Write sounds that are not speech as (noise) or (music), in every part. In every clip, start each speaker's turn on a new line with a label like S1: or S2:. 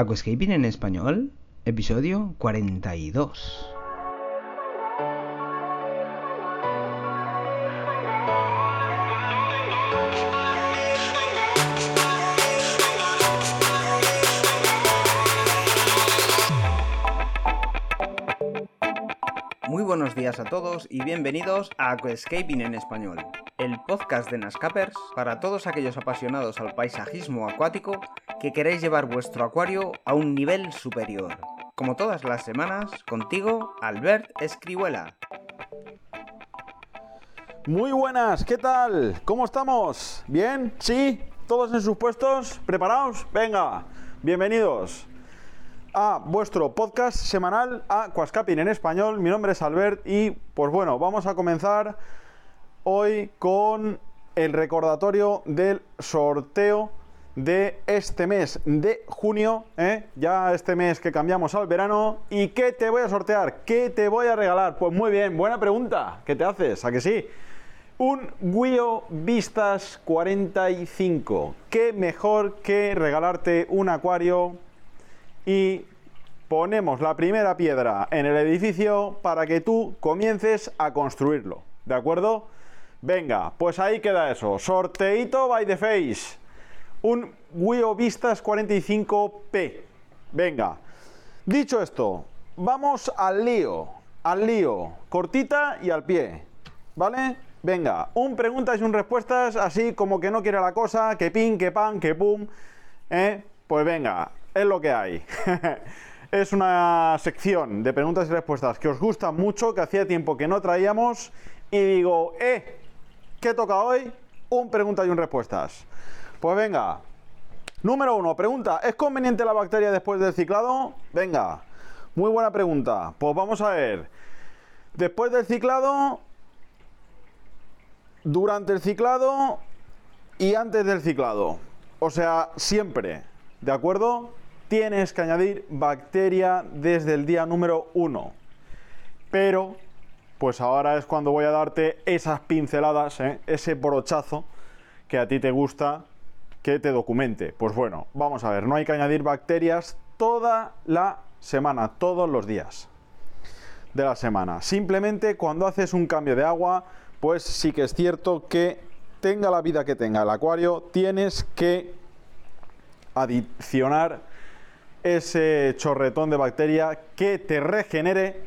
S1: Aquascaping en español, episodio 42. Muy buenos días a todos y bienvenidos a Aquascaping en español, el podcast de Nascapers para todos aquellos apasionados al paisajismo acuático que queréis llevar vuestro acuario a un nivel superior. Como todas las semanas, contigo, Albert Escribuela.
S2: Muy buenas, ¿qué tal? ¿Cómo estamos? ¿Bien? ¿Sí? ¿Todos en sus puestos? ¿Preparados? Venga, bienvenidos a vuestro podcast semanal Aquascaping en español. Mi nombre es Albert y pues bueno, vamos a comenzar hoy con el recordatorio del sorteo de este mes de junio, ¿eh? ya este mes que cambiamos al verano. ¿Y qué te voy a sortear? ¿Qué te voy a regalar? Pues muy bien, buena pregunta. ¿Qué te haces? ¿A que sí? Un Wio Vistas 45. ¿Qué mejor que regalarte un acuario y ponemos la primera piedra en el edificio para que tú comiences a construirlo? ¿De acuerdo? Venga, pues ahí queda eso. Sorteito by the face un Wio Vistas 45P. Venga, dicho esto, vamos al lío, al lío, cortita y al pie, ¿vale? Venga, un preguntas y un respuestas, así como que no quiere la cosa, que pin, que pan, que pum, ¿eh? Pues venga, es lo que hay. (laughs) es una sección de preguntas y respuestas que os gusta mucho, que hacía tiempo que no traíamos, y digo, eh, ¿qué toca hoy? Un preguntas y un respuestas. Pues venga. Número uno, pregunta, ¿es conveniente la bacteria después del ciclado? Venga, muy buena pregunta. Pues vamos a ver. Después del ciclado, durante el ciclado y antes del ciclado. O sea, siempre, ¿de acuerdo? Tienes que añadir bacteria desde el día número uno. Pero, pues ahora es cuando voy a darte esas pinceladas, ¿eh? ese brochazo que a ti te gusta que te documente. Pues bueno, vamos a ver, no hay que añadir bacterias toda la semana, todos los días de la semana. Simplemente cuando haces un cambio de agua, pues sí que es cierto que tenga la vida que tenga el acuario, tienes que adicionar ese chorretón de bacteria que te regenere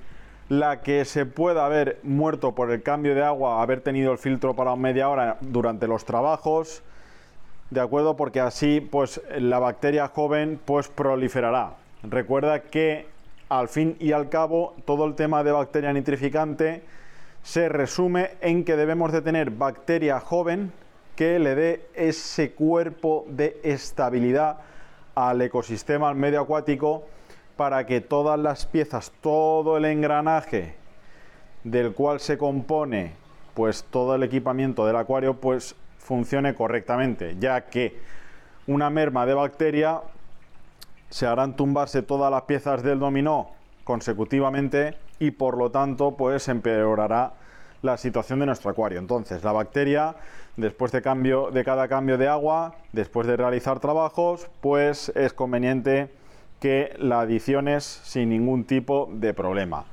S2: la que se pueda haber muerto por el cambio de agua, haber tenido el filtro para media hora durante los trabajos, ¿de acuerdo? Porque así pues la bacteria joven pues proliferará. Recuerda que al fin y al cabo todo el tema de bacteria nitrificante se resume en que debemos de tener bacteria joven que le dé ese cuerpo de estabilidad al ecosistema, al medio acuático, para que todas las piezas, todo el engranaje del cual se compone pues todo el equipamiento del acuario pues funcione correctamente, ya que una merma de bacteria se harán tumbarse todas las piezas del dominó consecutivamente y por lo tanto pues empeorará la situación de nuestro acuario. Entonces, la bacteria después de cambio de cada cambio de agua, después de realizar trabajos, pues es conveniente que la adiciones sin ningún tipo de problema.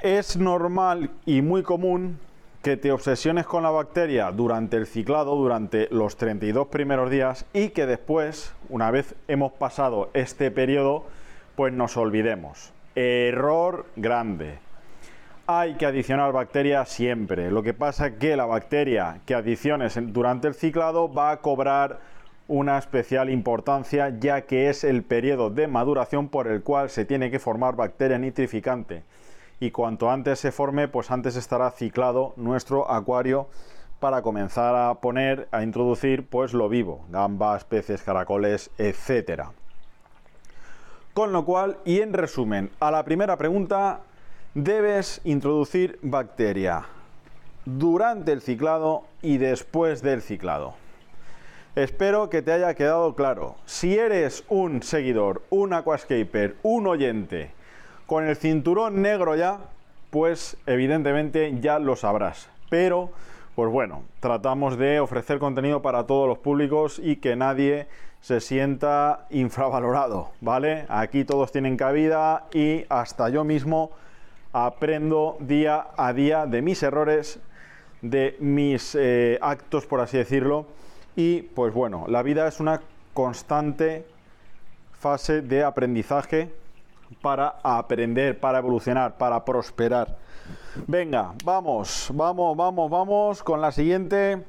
S2: Es normal y muy común que te obsesiones con la bacteria durante el ciclado, durante los 32 primeros días y que después, una vez hemos pasado este periodo, pues nos olvidemos. Error grande. Hay que adicionar bacteria siempre. Lo que pasa es que la bacteria que adiciones durante el ciclado va a cobrar una especial importancia ya que es el periodo de maduración por el cual se tiene que formar bacteria nitrificante y cuanto antes se forme, pues antes estará ciclado nuestro acuario para comenzar a poner, a introducir pues lo vivo, gambas, peces, caracoles, etcétera. Con lo cual, y en resumen, a la primera pregunta, debes introducir bacteria durante el ciclado y después del ciclado. Espero que te haya quedado claro. Si eres un seguidor, un aquascaper, un oyente con el cinturón negro ya, pues evidentemente ya lo sabrás. Pero, pues bueno, tratamos de ofrecer contenido para todos los públicos y que nadie se sienta infravalorado, ¿vale? Aquí todos tienen cabida y hasta yo mismo aprendo día a día de mis errores, de mis eh, actos, por así decirlo. Y pues bueno, la vida es una constante fase de aprendizaje para aprender, para evolucionar, para prosperar. Venga, vamos, vamos, vamos, vamos con la siguiente.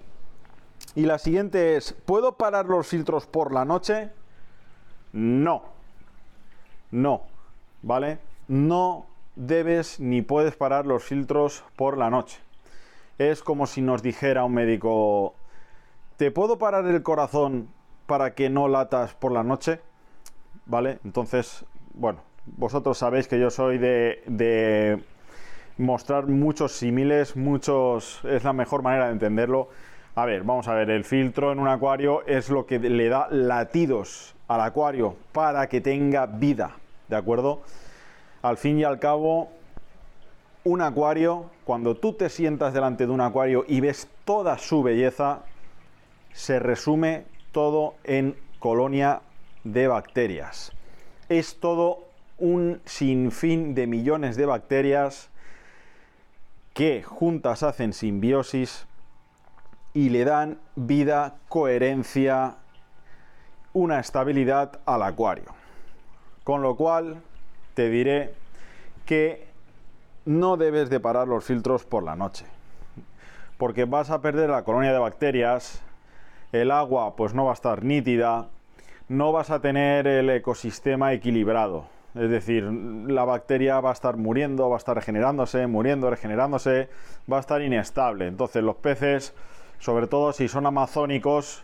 S2: Y la siguiente es, ¿puedo parar los filtros por la noche? No. No. ¿Vale? No debes ni puedes parar los filtros por la noche. Es como si nos dijera un médico, ¿te puedo parar el corazón para que no latas por la noche? ¿Vale? Entonces, bueno, vosotros sabéis que yo soy de, de mostrar muchos símiles, muchos... es la mejor manera de entenderlo. A ver, vamos a ver, el filtro en un acuario es lo que le da latidos al acuario para que tenga vida, ¿de acuerdo? Al fin y al cabo, un acuario, cuando tú te sientas delante de un acuario y ves toda su belleza, se resume todo en colonia de bacterias. Es todo un sinfín de millones de bacterias que juntas hacen simbiosis y le dan vida, coherencia, una estabilidad al acuario. Con lo cual, te diré que no debes de parar los filtros por la noche, porque vas a perder la colonia de bacterias, el agua pues no va a estar nítida, no vas a tener el ecosistema equilibrado. Es decir, la bacteria va a estar muriendo, va a estar regenerándose, muriendo, regenerándose, va a estar inestable. Entonces los peces sobre todo si son amazónicos,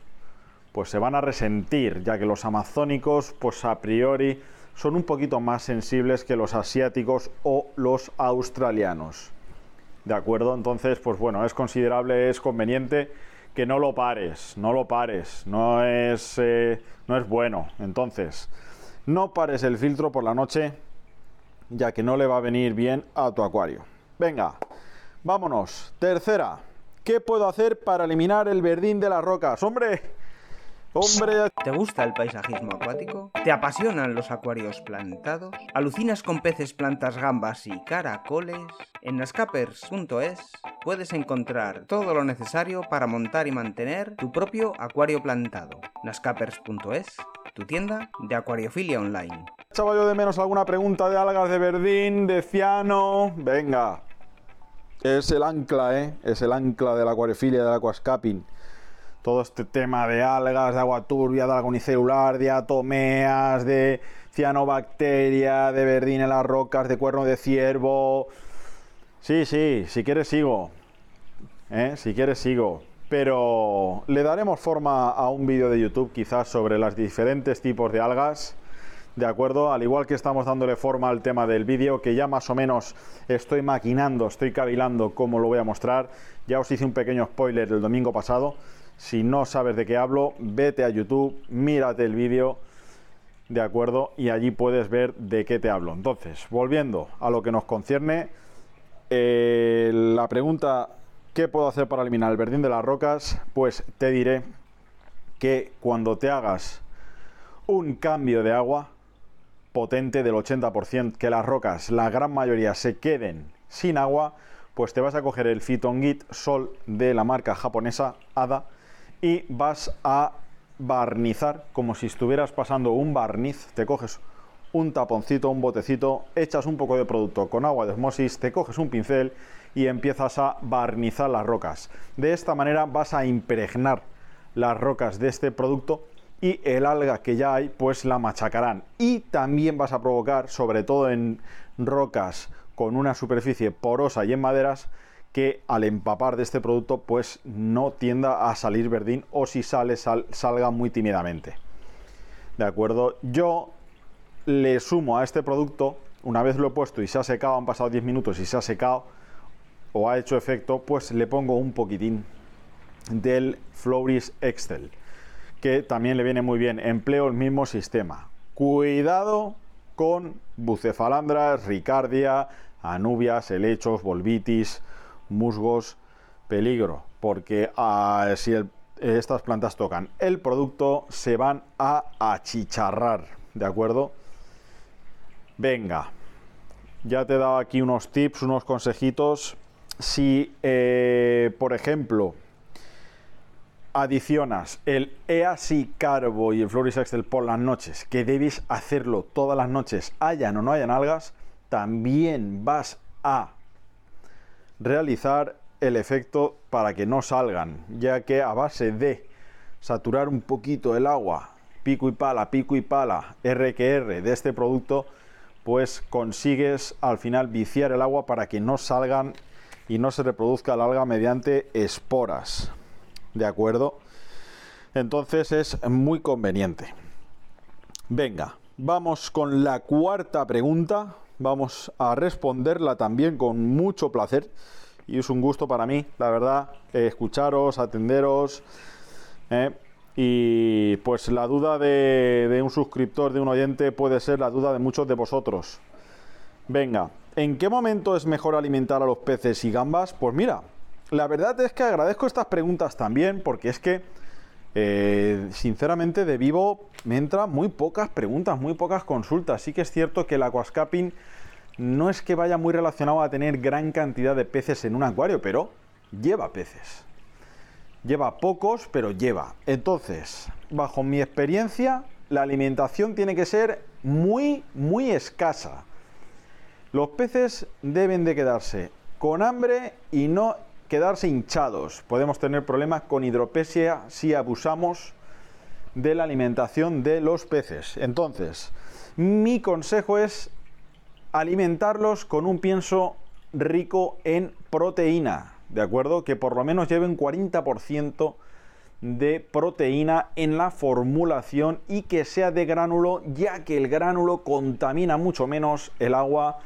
S2: pues se van a resentir, ya que los amazónicos, pues a priori, son un poquito más sensibles que los asiáticos o los australianos. ¿De acuerdo? Entonces, pues bueno, es considerable, es conveniente que no lo pares, no lo pares, no es, eh, no es bueno. Entonces, no pares el filtro por la noche, ya que no le va a venir bien a tu acuario. Venga, vámonos. Tercera. ¿Qué puedo hacer para eliminar el verdín de las rocas? ¡Hombre! ¡Hombre!
S1: ¿Te gusta el paisajismo acuático? ¿Te apasionan los acuarios plantados? ¿Alucinas con peces, plantas, gambas y caracoles? En nascapers.es puedes encontrar todo lo necesario para montar y mantener tu propio acuario plantado. nascapers.es, tu tienda de acuariofilia online.
S2: Echaba yo de menos alguna pregunta de algas de verdín, de ciano. Venga, es el ancla, ¿eh? Es el ancla de la acuariofilia, del aquascaping. Todo este tema de algas, de agua turbia, de alga unicelular, de atomeas, de cianobacteria, de verdín en las rocas, de cuerno de ciervo. Sí, sí, si quieres sigo. ¿eh? Si quieres sigo. Pero le daremos forma a un vídeo de YouTube quizás sobre los diferentes tipos de algas ¿de acuerdo? Al igual que estamos dándole forma al tema del vídeo, que ya más o menos estoy maquinando, estoy cavilando cómo lo voy a mostrar. Ya os hice un pequeño spoiler el domingo pasado. Si no sabes de qué hablo, vete a YouTube, mírate el vídeo, ¿de acuerdo? Y allí puedes ver de qué te hablo. Entonces, volviendo a lo que nos concierne, eh, la pregunta, ¿qué puedo hacer para eliminar el verdín de las rocas? Pues te diré que cuando te hagas un cambio de agua, potente del 80%, que las rocas, la gran mayoría, se queden sin agua, pues te vas a coger el Fitongit Sol de la marca japonesa ADA y vas a barnizar como si estuvieras pasando un barniz, te coges un taponcito, un botecito, echas un poco de producto con agua de osmosis, te coges un pincel y empiezas a barnizar las rocas. De esta manera vas a impregnar las rocas de este producto y el alga que ya hay pues la machacarán y también vas a provocar sobre todo en rocas con una superficie porosa y en maderas que al empapar de este producto pues no tienda a salir verdín o si sale salga muy tímidamente de acuerdo yo le sumo a este producto una vez lo he puesto y se ha secado han pasado 10 minutos y se ha secado o ha hecho efecto pues le pongo un poquitín del Floris Excel que también le viene muy bien. Empleo el mismo sistema. Cuidado con bucefalandras, ricardia, anubias, helechos, volvitis, musgos, peligro, porque ah, si estas plantas tocan el producto, se van a achicharrar, ¿de acuerdo? Venga, ya te he dado aquí unos tips, unos consejitos. Si, eh, por ejemplo, adicionas el EASI Carbo y el Floris Excel por las noches, que debes hacerlo todas las noches, hayan o no hayan algas, también vas a realizar el efecto para que no salgan, ya que a base de saturar un poquito el agua, pico y pala, pico y pala, RQR de este producto, pues consigues al final viciar el agua para que no salgan y no se reproduzca el alga mediante esporas. ¿De acuerdo? Entonces es muy conveniente. Venga, vamos con la cuarta pregunta. Vamos a responderla también con mucho placer. Y es un gusto para mí, la verdad, escucharos, atenderos. ¿eh? Y pues la duda de, de un suscriptor, de un oyente, puede ser la duda de muchos de vosotros. Venga, ¿en qué momento es mejor alimentar a los peces y gambas? Pues mira, la verdad es que agradezco estas preguntas también, porque es que, eh, sinceramente, de vivo me entran muy pocas preguntas, muy pocas consultas. Sí que es cierto que el aquascaping no es que vaya muy relacionado a tener gran cantidad de peces en un acuario, pero lleva peces. Lleva pocos, pero lleva. Entonces, bajo mi experiencia, la alimentación tiene que ser muy, muy escasa. Los peces deben de quedarse con hambre y no quedarse hinchados. Podemos tener problemas con hidropesia si abusamos de la alimentación de los peces. Entonces, mi consejo es alimentarlos con un pienso rico en proteína, ¿de acuerdo? Que por lo menos lleve un 40% de proteína en la formulación y que sea de gránulo, ya que el gránulo contamina mucho menos el agua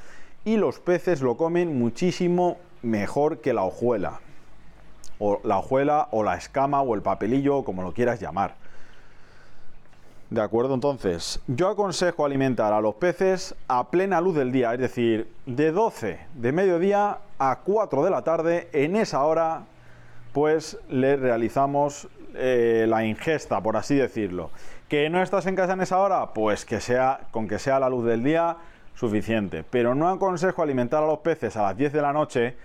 S2: y los peces lo comen muchísimo mejor que la hojuela. O la hojuela o la escama o el papelillo, como lo quieras llamar. De acuerdo, entonces, yo aconsejo alimentar a los peces a plena luz del día, es decir, de 12 de mediodía a 4 de la tarde, en esa hora, pues le realizamos eh, la ingesta, por así decirlo. ¿Que no estás en casa en esa hora? Pues que sea, con que sea la luz del día, suficiente. Pero no aconsejo alimentar a los peces a las 10 de la noche,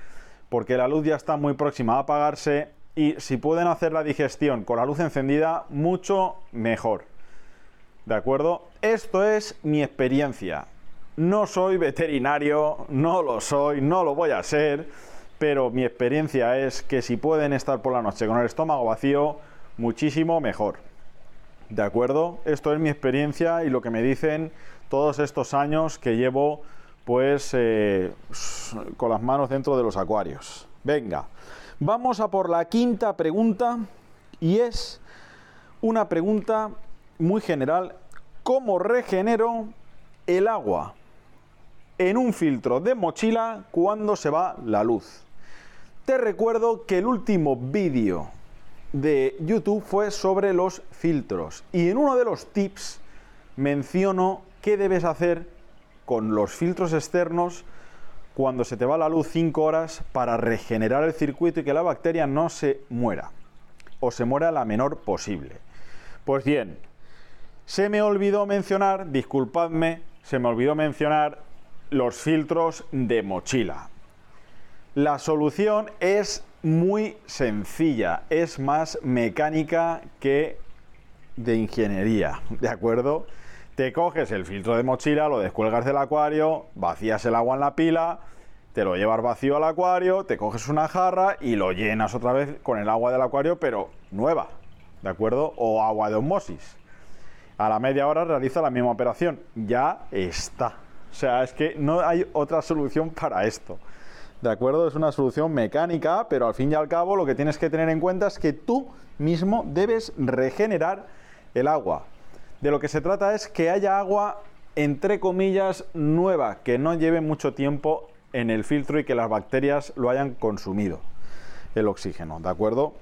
S2: porque la luz ya está muy próxima a apagarse y si pueden hacer la digestión con la luz encendida, mucho mejor. ¿De acuerdo? Esto es mi experiencia. No soy veterinario, no lo soy, no lo voy a ser, pero mi experiencia es que si pueden estar por la noche con el estómago vacío, muchísimo mejor. ¿De acuerdo? Esto es mi experiencia y lo que me dicen todos estos años que llevo pues eh, con las manos dentro de los acuarios. Venga, vamos a por la quinta pregunta y es una pregunta muy general. ¿Cómo regenero el agua en un filtro de mochila cuando se va la luz? Te recuerdo que el último vídeo de YouTube fue sobre los filtros y en uno de los tips menciono qué debes hacer con los filtros externos cuando se te va la luz 5 horas para regenerar el circuito y que la bacteria no se muera o se muera la menor posible. Pues bien, se me olvidó mencionar, disculpadme, se me olvidó mencionar los filtros de mochila. La solución es muy sencilla, es más mecánica que de ingeniería, ¿de acuerdo? Te coges el filtro de mochila, lo descuelgas del acuario, vacías el agua en la pila, te lo llevas vacío al acuario, te coges una jarra y lo llenas otra vez con el agua del acuario, pero nueva, ¿de acuerdo? O agua de osmosis. A la media hora realiza la misma operación. Ya está. O sea, es que no hay otra solución para esto. ¿De acuerdo? Es una solución mecánica, pero al fin y al cabo lo que tienes que tener en cuenta es que tú mismo debes regenerar el agua. De lo que se trata es que haya agua, entre comillas, nueva, que no lleve mucho tiempo en el filtro y que las bacterias lo hayan consumido, el oxígeno, ¿de acuerdo?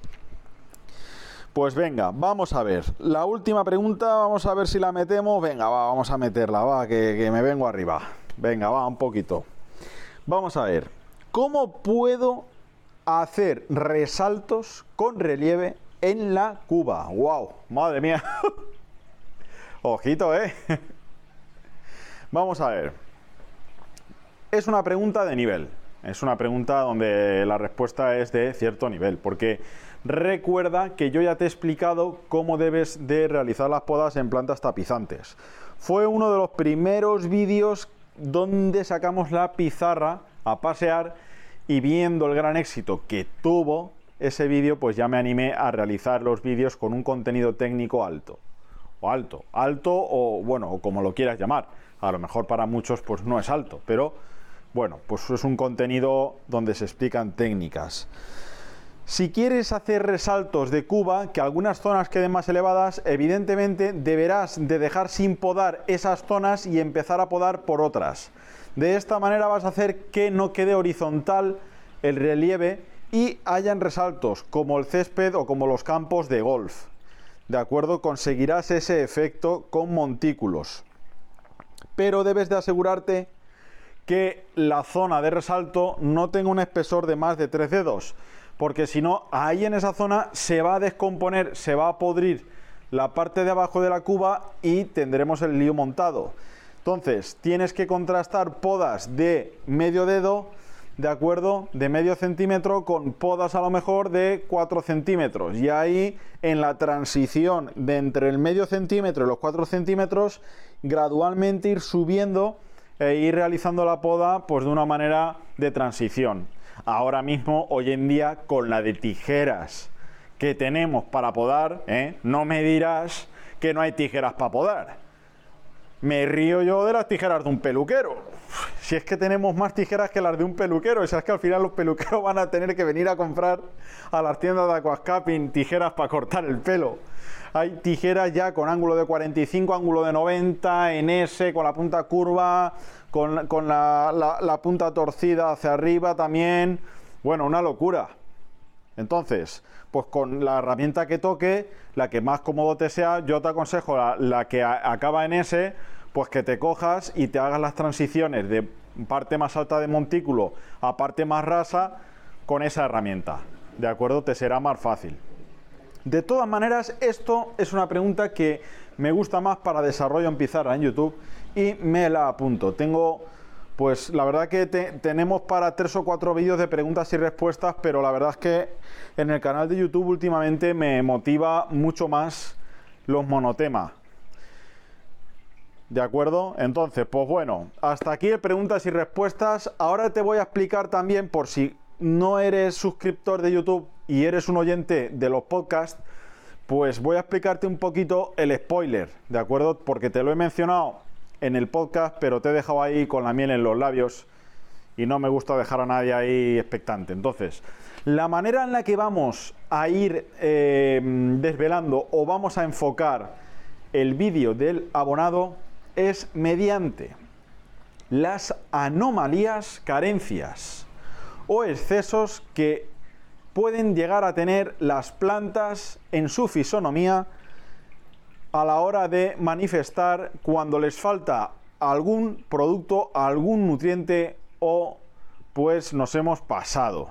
S2: Pues venga, vamos a ver. La última pregunta, vamos a ver si la metemos. Venga, va, vamos a meterla, va, que, que me vengo arriba. Venga, va, un poquito. Vamos a ver. ¿Cómo puedo hacer resaltos con relieve en la cuba. ¡Wow! ¡Madre mía! (laughs) Ojito, ¿eh? (laughs) Vamos a ver. Es una pregunta de nivel. Es una pregunta donde la respuesta es de cierto nivel, porque recuerda que yo ya te he explicado cómo debes de realizar las podas en plantas tapizantes. Fue uno de los primeros vídeos donde sacamos la pizarra a pasear y viendo el gran éxito que tuvo ese vídeo, pues ya me animé a realizar los vídeos con un contenido técnico alto. O alto, alto o bueno, o como lo quieras llamar. A lo mejor para muchos pues no es alto, pero bueno, pues es un contenido donde se explican técnicas. Si quieres hacer resaltos de cuba, que algunas zonas queden más elevadas, evidentemente deberás de dejar sin podar esas zonas y empezar a podar por otras. De esta manera vas a hacer que no quede horizontal el relieve y hayan resaltos como el césped o como los campos de golf. ¿De acuerdo? Conseguirás ese efecto con montículos. Pero debes de asegurarte que la zona de resalto no tenga un espesor de más de 3 dedos, porque si no, ahí en esa zona se va a descomponer, se va a podrir la parte de abajo de la cuba y tendremos el lío montado. Entonces, tienes que contrastar podas de medio dedo, de acuerdo, de medio centímetro con podas a lo mejor de 4 centímetros. Y ahí, en la transición de entre el medio centímetro y los 4 centímetros, gradualmente ir subiendo e ir realizando la poda pues de una manera de transición. Ahora mismo, hoy en día, con la de tijeras que tenemos para podar, ¿eh? no me dirás que no hay tijeras para podar. Me río yo de las tijeras de un peluquero. Si es que tenemos más tijeras que las de un peluquero, o sea, es que al final los peluqueros van a tener que venir a comprar a las tiendas de aquascaping tijeras para cortar el pelo. Hay tijeras ya con ángulo de 45, ángulo de 90, en S, con la punta curva, con, la, la punta torcida hacia arriba también. Bueno, una locura. Entonces, pues con la herramienta que toque, la que más cómodo te sea, yo te aconsejo la, que acaba en S, pues que te cojas y te hagas las transiciones de parte más alta de montículo a parte más rasa con esa herramienta. ¿De acuerdo? Te será más fácil. De todas maneras, esto es una pregunta que me gusta más para desarrollo en pizarra en YouTube y me la apunto. Tengo, pues la verdad que tenemos para tres o cuatro vídeos de preguntas y respuestas, pero la verdad es que en el canal de YouTube últimamente me motiva mucho más los monotemas. ¿De acuerdo? Entonces, pues bueno, hasta aquí el preguntas y respuestas. Ahora te voy a explicar también, por si no eres suscriptor de YouTube y eres un oyente de los podcasts, pues voy a explicarte un poquito el spoiler, ¿de acuerdo? Porque te lo he mencionado en el podcast, pero te he dejado ahí con la miel en los labios y no me gusta dejar a nadie ahí expectante. Entonces, la manera en la que vamos a ir eh, desvelando o vamos a enfocar el vídeo del abonado es mediante las anomalías, carencias o excesos que pueden llegar a tener las plantas en su fisonomía a la hora de manifestar cuando les falta algún producto, algún nutriente o pues nos hemos pasado.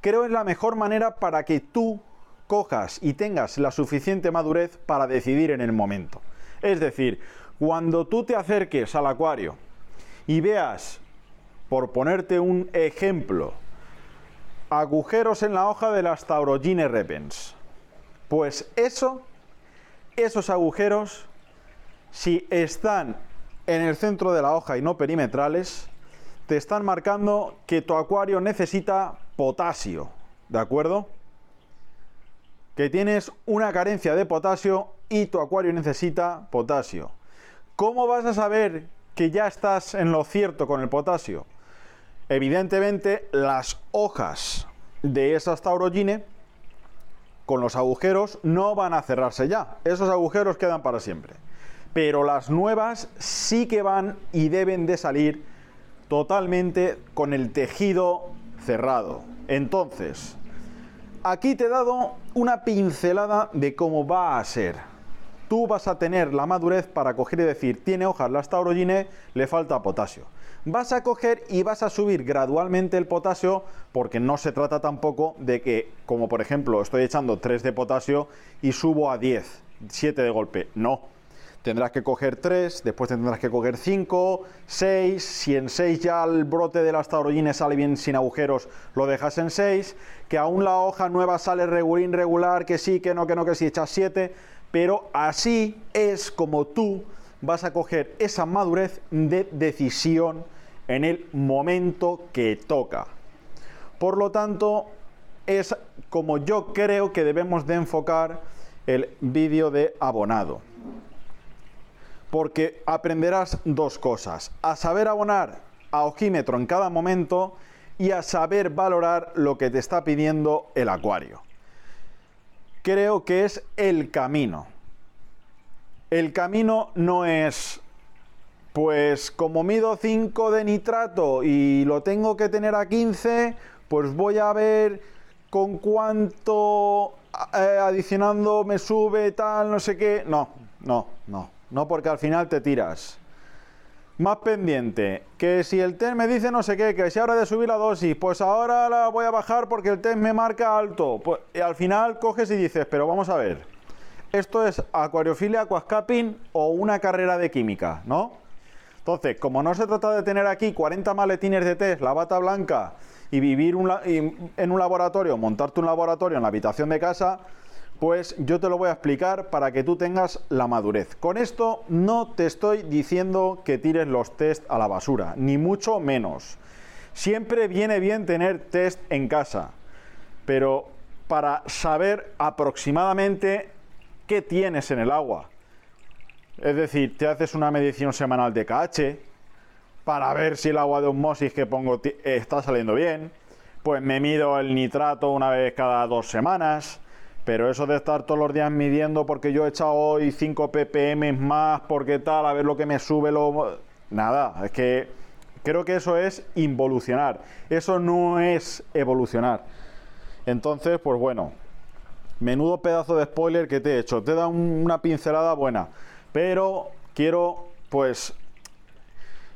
S2: Creo es la mejor manera para que tú cojas y tengas la suficiente madurez para decidir en el momento. Es decir, cuando tú te acerques al acuario y veas, por ponerte un ejemplo, agujeros en la hoja de las Taurogine repens. Pues eso, esos agujeros, si están en el centro de la hoja y no perimetrales, te están marcando que tu acuario necesita potasio, ¿de acuerdo? Que tienes una carencia de potasio y tu acuario necesita potasio. ¿Cómo vas a saber que ya estás en lo cierto con el potasio? Evidentemente, las hojas de esas taurogine con los agujeros no van a cerrarse ya. Esos agujeros quedan para siempre. Pero las nuevas sí que van y deben de salir totalmente con el tejido cerrado. Entonces, aquí te he dado una pincelada de cómo va a ser. Tú vas a tener la madurez para coger y decir, tiene hojas la Staurogine, le falta potasio. Vas a coger y vas a subir gradualmente el potasio porque no se trata tampoco de que, como por ejemplo, estoy echando 3 de potasio y subo a 10, 7 de golpe. No, tendrás que coger 3, después tendrás que coger 5, 6, si en 6 ya el brote de las taurogines sale bien sin agujeros, lo dejas en 6, que aún la hoja nueva sale regular, que sí, que no, que no, que sí, echas 7, pero así es como tú vas a coger esa madurez de decisión en el momento que toca. Por lo tanto, es como yo creo que debemos de enfocar el vídeo de abonado. Porque aprenderás dos cosas, a saber abonar a ojímetro en cada momento y a saber valorar lo que te está pidiendo el acuario. Creo que es el camino. El camino no es, pues como mido 5 de nitrato y lo tengo que tener a 15, pues voy a ver con cuánto eh, adicionando me sube tal, no sé qué. No, no, no, no porque al final te tiras. Más pendiente, que si el test me dice no sé qué, que si ahora de subir la dosis, pues ahora la voy a bajar porque el test me marca alto. Pues, y al final coges y dices, pero vamos a ver, esto es acuariofilia, aquascaping o una carrera de química, ¿no? Entonces, como no se trata de tener aquí 40 maletines de test, la bata blanca y vivir en un laboratorio, montarte un laboratorio en la habitación de casa, pues yo te lo voy a explicar para que tú tengas la madurez. Con esto no te estoy diciendo que tires los test a la basura, ni mucho menos. Siempre viene bien tener test en casa, pero para saber aproximadamente qué tienes en el agua. Es decir, te haces una medición semanal de KH para ver si el agua de osmosis que pongo está saliendo bien. Pues me mido el nitrato una vez cada dos semanas. Pero eso de estar todos los días midiendo porque yo he echado hoy 5 ppm más, porque tal, a ver lo que me sube, lo... Nada, es que creo que eso es involucionar. Eso no es evolucionar. Entonces, pues bueno, menudo pedazo de spoiler que te he hecho. Te da una pincelada buena. Pero quiero, pues,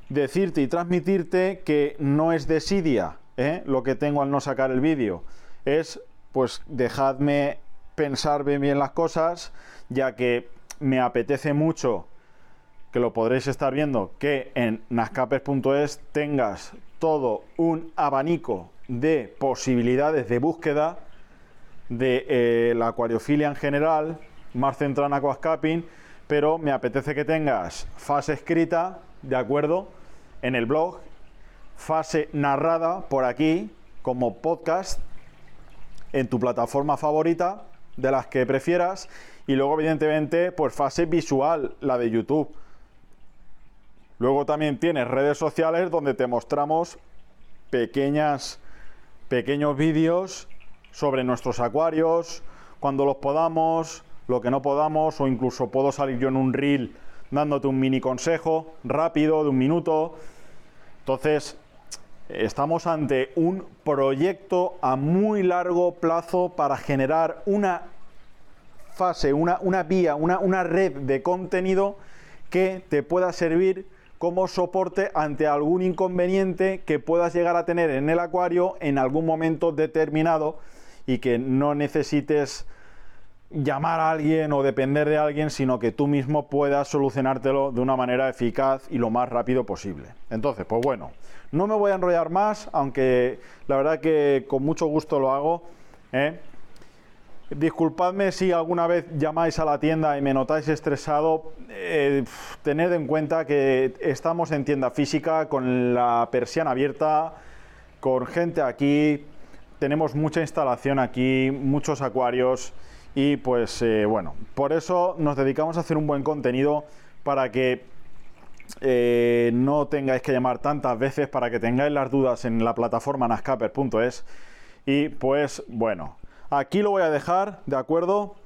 S2: decirte y transmitirte que no es desidia ¿eh? lo que tengo al no sacar el vídeo. Es, pues, dejadme pensar bien, las cosas, ya que me apetece mucho que lo podréis estar viendo, que en nascapes.es tengas todo un abanico de posibilidades de búsqueda de eh, la acuariofilia en general, más centrada en aquascaping, pero me apetece que tengas fase escrita, ¿de acuerdo? En el blog, fase narrada por aquí, como podcast, en tu plataforma favorita, de las que prefieras, y luego, evidentemente, pues fase visual, la de YouTube. Luego también tienes redes sociales donde te mostramos pequeñas, pequeños vídeos sobre nuestros acuarios, cuando los podamos, lo que no podamos, o incluso puedo salir yo en un reel dándote un mini consejo rápido de un minuto. Entonces, estamos ante un proyecto a muy largo plazo para generar una fase, una, una vía, una, una red de contenido que te pueda servir como soporte ante algún inconveniente que puedas llegar a tener en el acuario en algún momento determinado y que no necesites llamar a alguien o depender de alguien, sino que tú mismo puedas solucionártelo de una manera eficaz y lo más rápido posible. Entonces, pues bueno, no me voy a enrollar más, aunque la verdad que con mucho gusto lo hago. ¿eh? Disculpadme si alguna vez llamáis a la tienda y me notáis estresado. Eh, tened en cuenta que estamos en tienda física con la persiana abierta, con gente aquí tenemos mucha instalación aquí, muchos acuarios y pues eh, bueno, por eso nos dedicamos a hacer un buen contenido para que eh, no tengáis que llamar tantas veces, para que tengáis las dudas en la plataforma nascaper.es y pues bueno, aquí lo voy a dejar, ¿de acuerdo?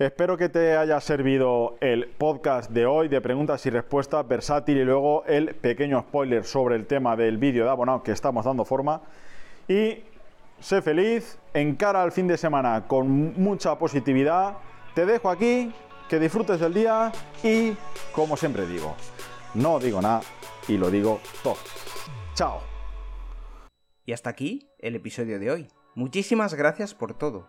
S2: Espero que te haya servido el podcast de hoy de preguntas y respuestas versátil y luego el pequeño spoiler sobre el tema del vídeo de abonado que estamos dando forma. Y sé feliz, encara al fin de semana con mucha positividad. Te dejo aquí que disfrutes del día y, como siempre digo, no digo nada y lo digo todo. Chao.
S1: Y hasta aquí el episodio de hoy. Muchísimas gracias por todo,